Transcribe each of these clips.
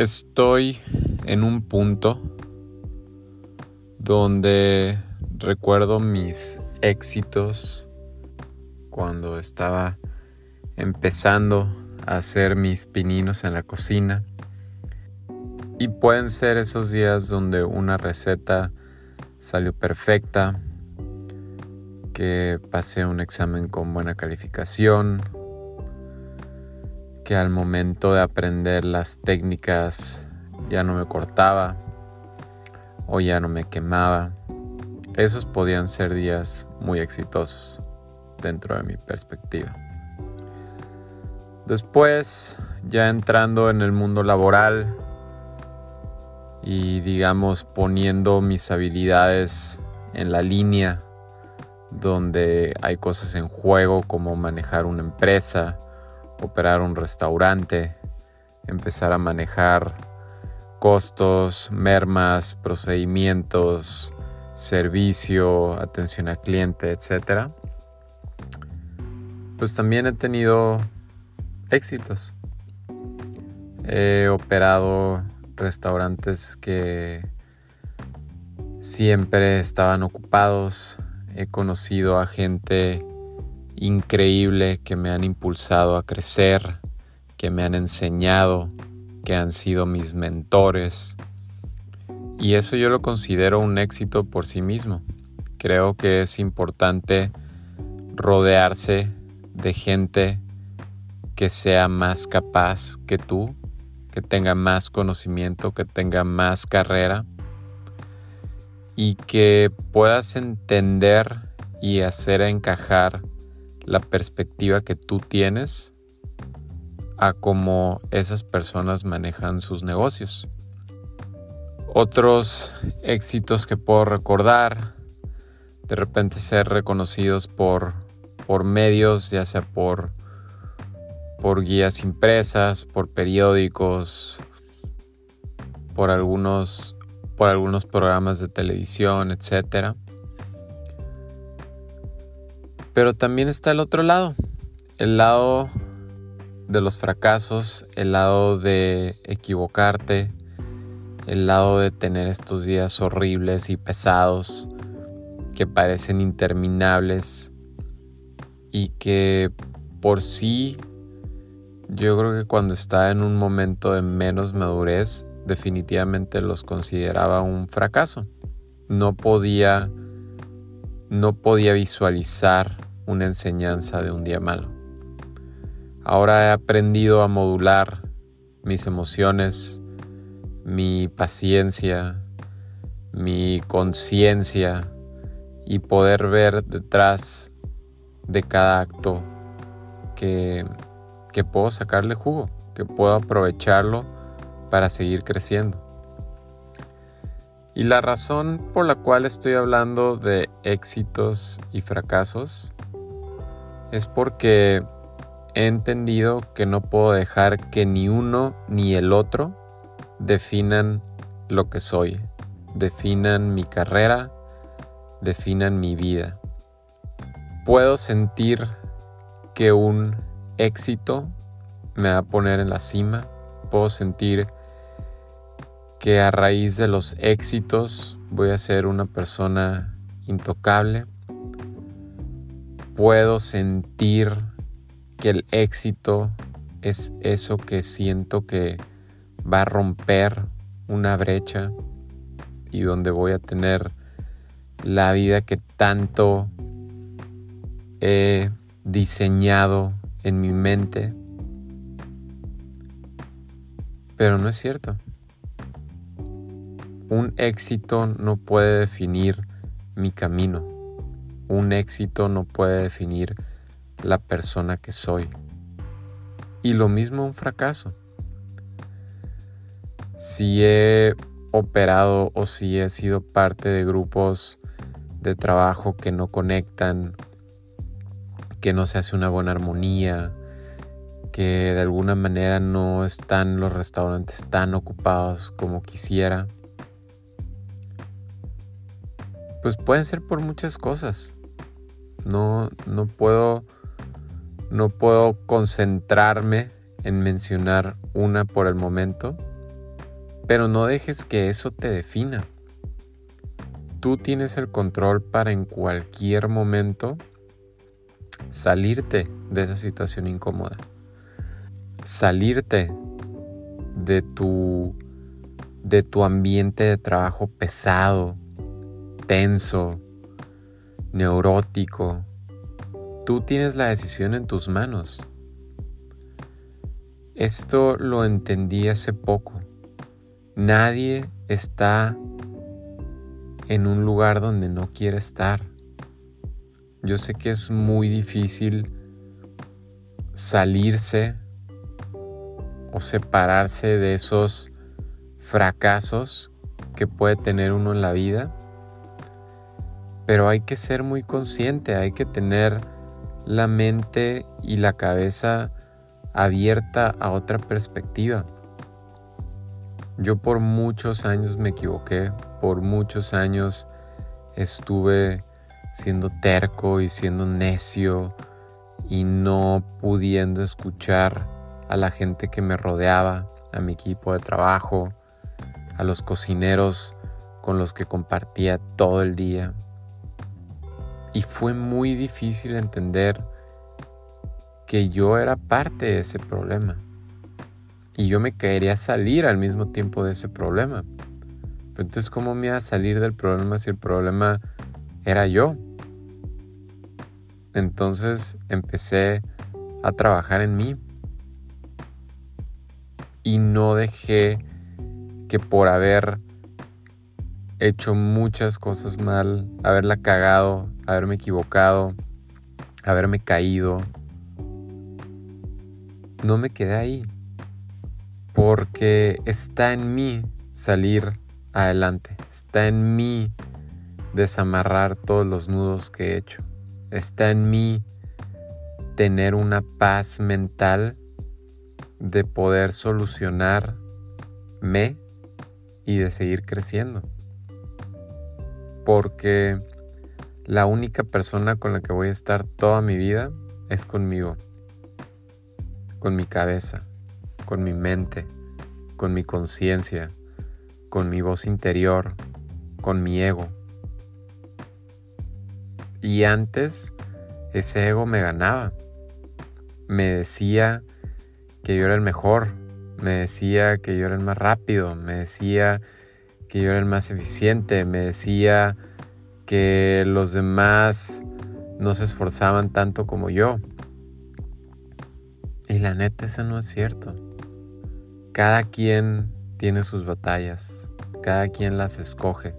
Estoy en un punto donde recuerdo mis éxitos cuando estaba empezando a hacer mis pininos en la cocina. Y pueden ser esos días donde una receta salió perfecta, que pasé un examen con buena calificación, que al momento de aprender las técnicas ya no me cortaba o ya no me quemaba. Esos podían ser días muy exitosos dentro de mi perspectiva. Después, ya entrando en el mundo laboral y digamos poniendo mis habilidades en la línea donde hay cosas en juego como manejar una empresa, operar un restaurante, empezar a manejar costos, mermas, procedimientos, servicio, atención al cliente, etc. Pues también he tenido éxitos. He operado restaurantes que siempre estaban ocupados, he conocido a gente increíble que me han impulsado a crecer, que me han enseñado, que han sido mis mentores. Y eso yo lo considero un éxito por sí mismo. Creo que es importante rodearse de gente que sea más capaz que tú, que tenga más conocimiento, que tenga más carrera y que puedas entender y hacer encajar la perspectiva que tú tienes a cómo esas personas manejan sus negocios. Otros éxitos que puedo recordar, de repente ser reconocidos por, por medios, ya sea por, por guías impresas, por periódicos, por algunos por algunos programas de televisión, etc. Pero también está el otro lado, el lado de los fracasos, el lado de equivocarte, el lado de tener estos días horribles y pesados que parecen interminables y que por sí yo creo que cuando está en un momento de menos madurez definitivamente los consideraba un fracaso. No podía no podía visualizar una enseñanza de un día malo. Ahora he aprendido a modular mis emociones, mi paciencia, mi conciencia y poder ver detrás de cada acto que, que puedo sacarle jugo, que puedo aprovecharlo para seguir creciendo. Y la razón por la cual estoy hablando de éxitos y fracasos es porque he entendido que no puedo dejar que ni uno ni el otro definan lo que soy, definan mi carrera, definan mi vida. Puedo sentir que un éxito me va a poner en la cima, puedo sentir que a raíz de los éxitos voy a ser una persona intocable. Puedo sentir que el éxito es eso que siento que va a romper una brecha y donde voy a tener la vida que tanto he diseñado en mi mente. Pero no es cierto. Un éxito no puede definir mi camino. Un éxito no puede definir la persona que soy. Y lo mismo un fracaso. Si he operado o si he sido parte de grupos de trabajo que no conectan, que no se hace una buena armonía, que de alguna manera no están los restaurantes tan ocupados como quisiera, pues pueden ser por muchas cosas. No, no puedo. No puedo concentrarme en mencionar una por el momento. Pero no dejes que eso te defina. Tú tienes el control para en cualquier momento salirte de esa situación incómoda. Salirte de tu de tu ambiente de trabajo pesado, tenso, neurótico. Tú tienes la decisión en tus manos. Esto lo entendí hace poco. Nadie está en un lugar donde no quiere estar. Yo sé que es muy difícil salirse o separarse de esos fracasos que puede tener uno en la vida, pero hay que ser muy consciente, hay que tener la mente y la cabeza abierta a otra perspectiva. Yo por muchos años me equivoqué, por muchos años estuve siendo terco y siendo necio y no pudiendo escuchar a la gente que me rodeaba, a mi equipo de trabajo, a los cocineros con los que compartía todo el día. Y fue muy difícil entender que yo era parte de ese problema. Y yo me quería salir al mismo tiempo de ese problema. Pero entonces, ¿cómo me iba a salir del problema si el problema era yo? Entonces empecé a trabajar en mí. Y no dejé que por haber hecho muchas cosas mal, haberla cagado, haberme equivocado, haberme caído, no me quedé ahí. Porque está en mí salir adelante. Está en mí desamarrar todos los nudos que he hecho. Está en mí tener una paz mental de poder solucionarme y de seguir creciendo. Porque la única persona con la que voy a estar toda mi vida es conmigo, con mi cabeza, con mi mente, con mi conciencia, con mi voz interior, con mi ego. Y antes ese ego me ganaba. Me decía que yo era el mejor, me decía que yo era el más rápido, me decía que yo era el más eficiente, me decía que los demás no se esforzaban tanto como yo. Y la neta, eso no es cierto. Cada quien tiene sus batallas, cada quien las escoge,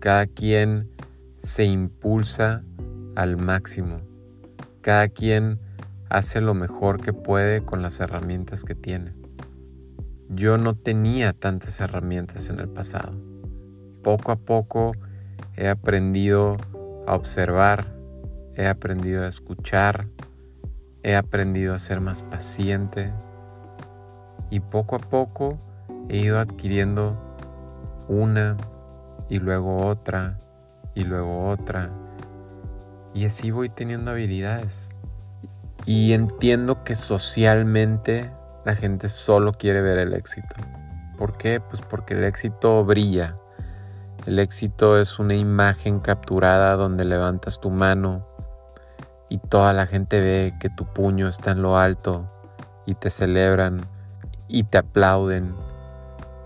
cada quien se impulsa al máximo, cada quien hace lo mejor que puede con las herramientas que tiene. Yo no tenía tantas herramientas en el pasado. Poco a poco he aprendido a observar, he aprendido a escuchar, he aprendido a ser más paciente y poco a poco he ido adquiriendo una y luego otra y luego otra y así voy teniendo habilidades. Y entiendo que socialmente la gente solo quiere ver el éxito. ¿Por qué? Pues porque el éxito brilla. El éxito es una imagen capturada donde levantas tu mano y toda la gente ve que tu puño está en lo alto y te celebran y te aplauden,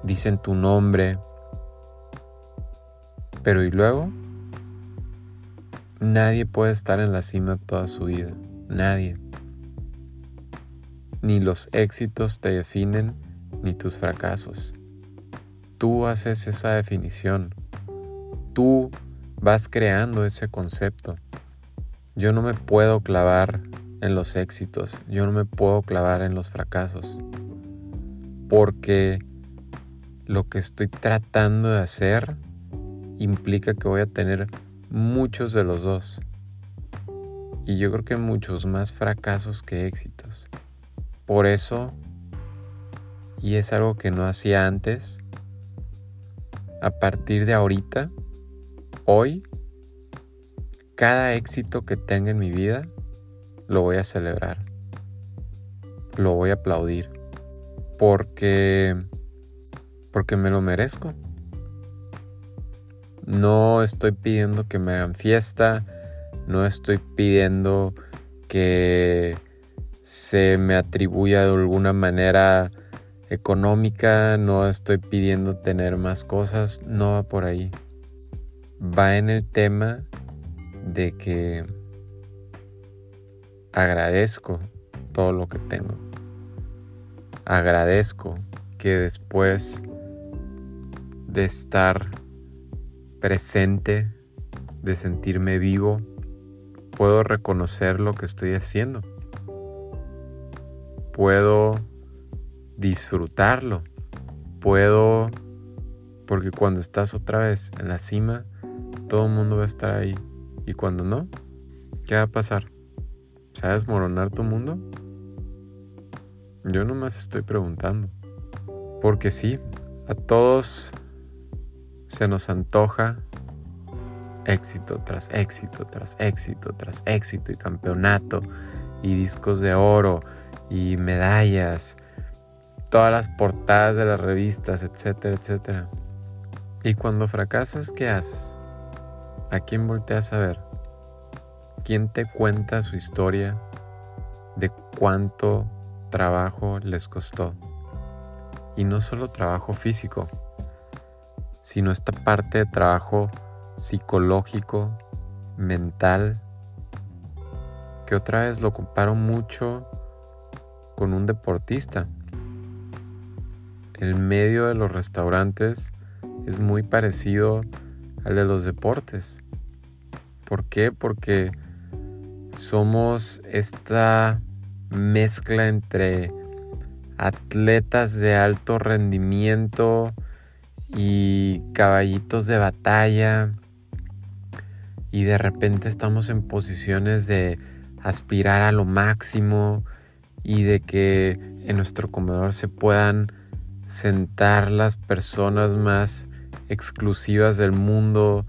dicen tu nombre. Pero ¿y luego? Nadie puede estar en la cima toda su vida. Nadie ni los éxitos te definen, ni tus fracasos. Tú haces esa definición. Tú vas creando ese concepto. Yo no me puedo clavar en los éxitos, yo no me puedo clavar en los fracasos, porque lo que estoy tratando de hacer implica que voy a tener muchos de los dos. Y yo creo que muchos más fracasos que éxitos. Por eso, y es algo que no hacía antes, a partir de ahorita, hoy, cada éxito que tenga en mi vida, lo voy a celebrar. Lo voy a aplaudir. Porque porque me lo merezco. No estoy pidiendo que me hagan fiesta, no estoy pidiendo que se me atribuya de alguna manera económica, no estoy pidiendo tener más cosas, no va por ahí. Va en el tema de que agradezco todo lo que tengo. Agradezco que después de estar presente, de sentirme vivo, puedo reconocer lo que estoy haciendo. Puedo disfrutarlo. Puedo, porque cuando estás otra vez en la cima, todo el mundo va a estar ahí. Y cuando no, ¿qué va a pasar? ¿Se va a desmoronar tu mundo? Yo nomás estoy preguntando. Porque sí, a todos se nos antoja éxito tras éxito, tras éxito, tras éxito y campeonato y discos de oro y medallas, todas las portadas de las revistas, etcétera, etcétera. Y cuando fracasas, ¿qué haces? ¿A quién volteas a ver? ¿Quién te cuenta su historia de cuánto trabajo les costó? Y no solo trabajo físico, sino esta parte de trabajo psicológico, mental, que otra vez lo comparo mucho con un deportista. El medio de los restaurantes es muy parecido al de los deportes. ¿Por qué? Porque somos esta mezcla entre atletas de alto rendimiento y caballitos de batalla y de repente estamos en posiciones de aspirar a lo máximo y de que en nuestro comedor se puedan sentar las personas más exclusivas del mundo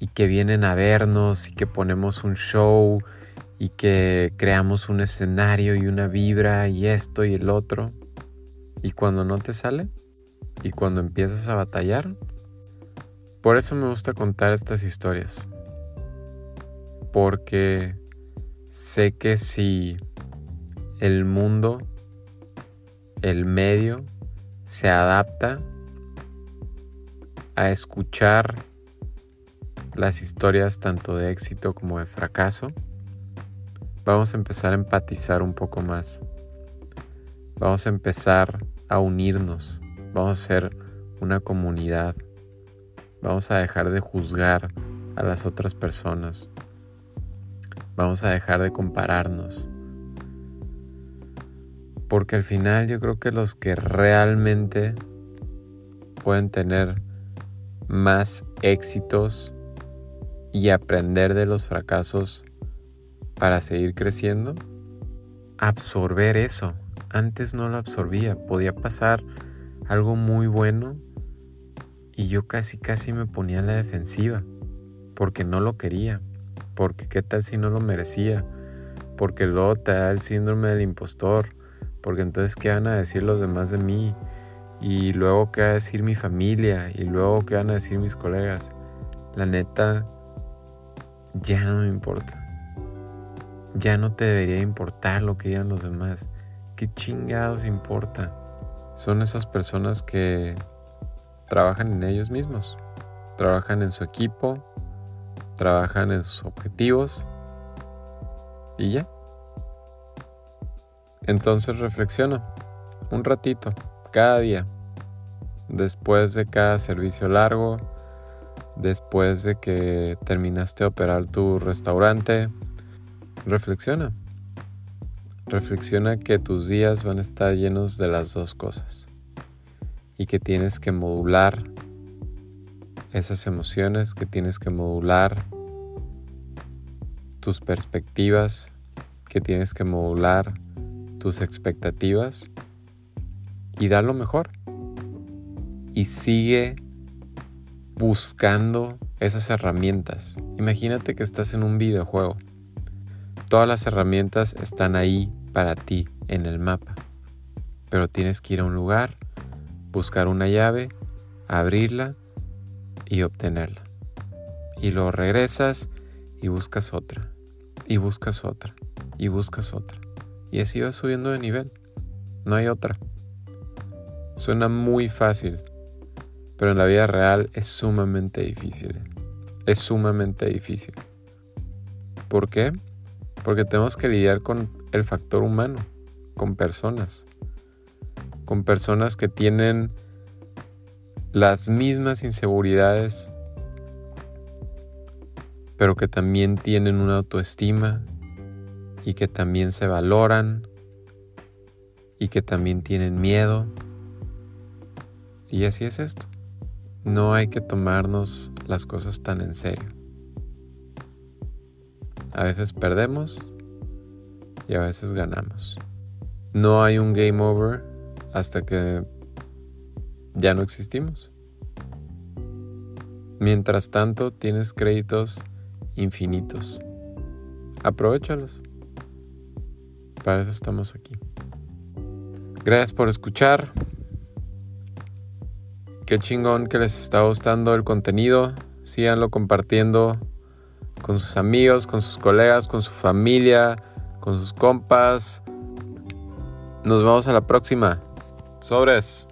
y que vienen a vernos y que ponemos un show y que creamos un escenario y una vibra y esto y el otro. Y cuando no te sale y cuando empiezas a batallar, por eso me gusta contar estas historias porque sé que si el mundo, el medio, se adapta a escuchar las historias tanto de éxito como de fracaso, vamos a empezar a empatizar un poco más. Vamos a empezar a unirnos. Vamos a ser una comunidad. Vamos a dejar de juzgar a las otras personas. Vamos a dejar de compararnos. Porque al final yo creo que los que realmente pueden tener más éxitos y aprender de los fracasos para seguir creciendo, absorber eso. Antes no lo absorbía, podía pasar algo muy bueno y yo casi casi me ponía en la defensiva porque no lo quería porque qué tal si no lo merecía, porque luego te da el síndrome del impostor, porque entonces qué van a decir los demás de mí, y luego qué va a decir mi familia, y luego qué van a decir mis colegas. La neta, ya no me importa. Ya no te debería importar lo que digan los demás. ¿Qué chingados importa? Son esas personas que trabajan en ellos mismos, trabajan en su equipo, trabajan en sus objetivos y ya. Entonces reflexiona un ratito, cada día, después de cada servicio largo, después de que terminaste de operar tu restaurante, reflexiona. Reflexiona que tus días van a estar llenos de las dos cosas y que tienes que modular esas emociones, que tienes que modular tus perspectivas, que tienes que modular tus expectativas y da lo mejor. Y sigue buscando esas herramientas. Imagínate que estás en un videojuego. Todas las herramientas están ahí para ti en el mapa. Pero tienes que ir a un lugar buscar una llave, abrirla y obtenerla. Y luego regresas y buscas otra, y buscas otra, y buscas otra. Y así vas subiendo de nivel. No hay otra. Suena muy fácil, pero en la vida real es sumamente difícil. Es sumamente difícil. ¿Por qué? Porque tenemos que lidiar con el factor humano, con personas, con personas que tienen las mismas inseguridades, pero que también tienen una autoestima y que también se valoran y que también tienen miedo. Y así es esto. No hay que tomarnos las cosas tan en serio. A veces perdemos y a veces ganamos. No hay un game over hasta que ya no existimos. Mientras tanto, tienes créditos infinitos. Aprovechalos. Para eso estamos aquí. Gracias por escuchar. Qué chingón que les está gustando el contenido. Síganlo compartiendo con sus amigos, con sus colegas, con su familia, con sus compas. Nos vemos a la próxima. Sobres.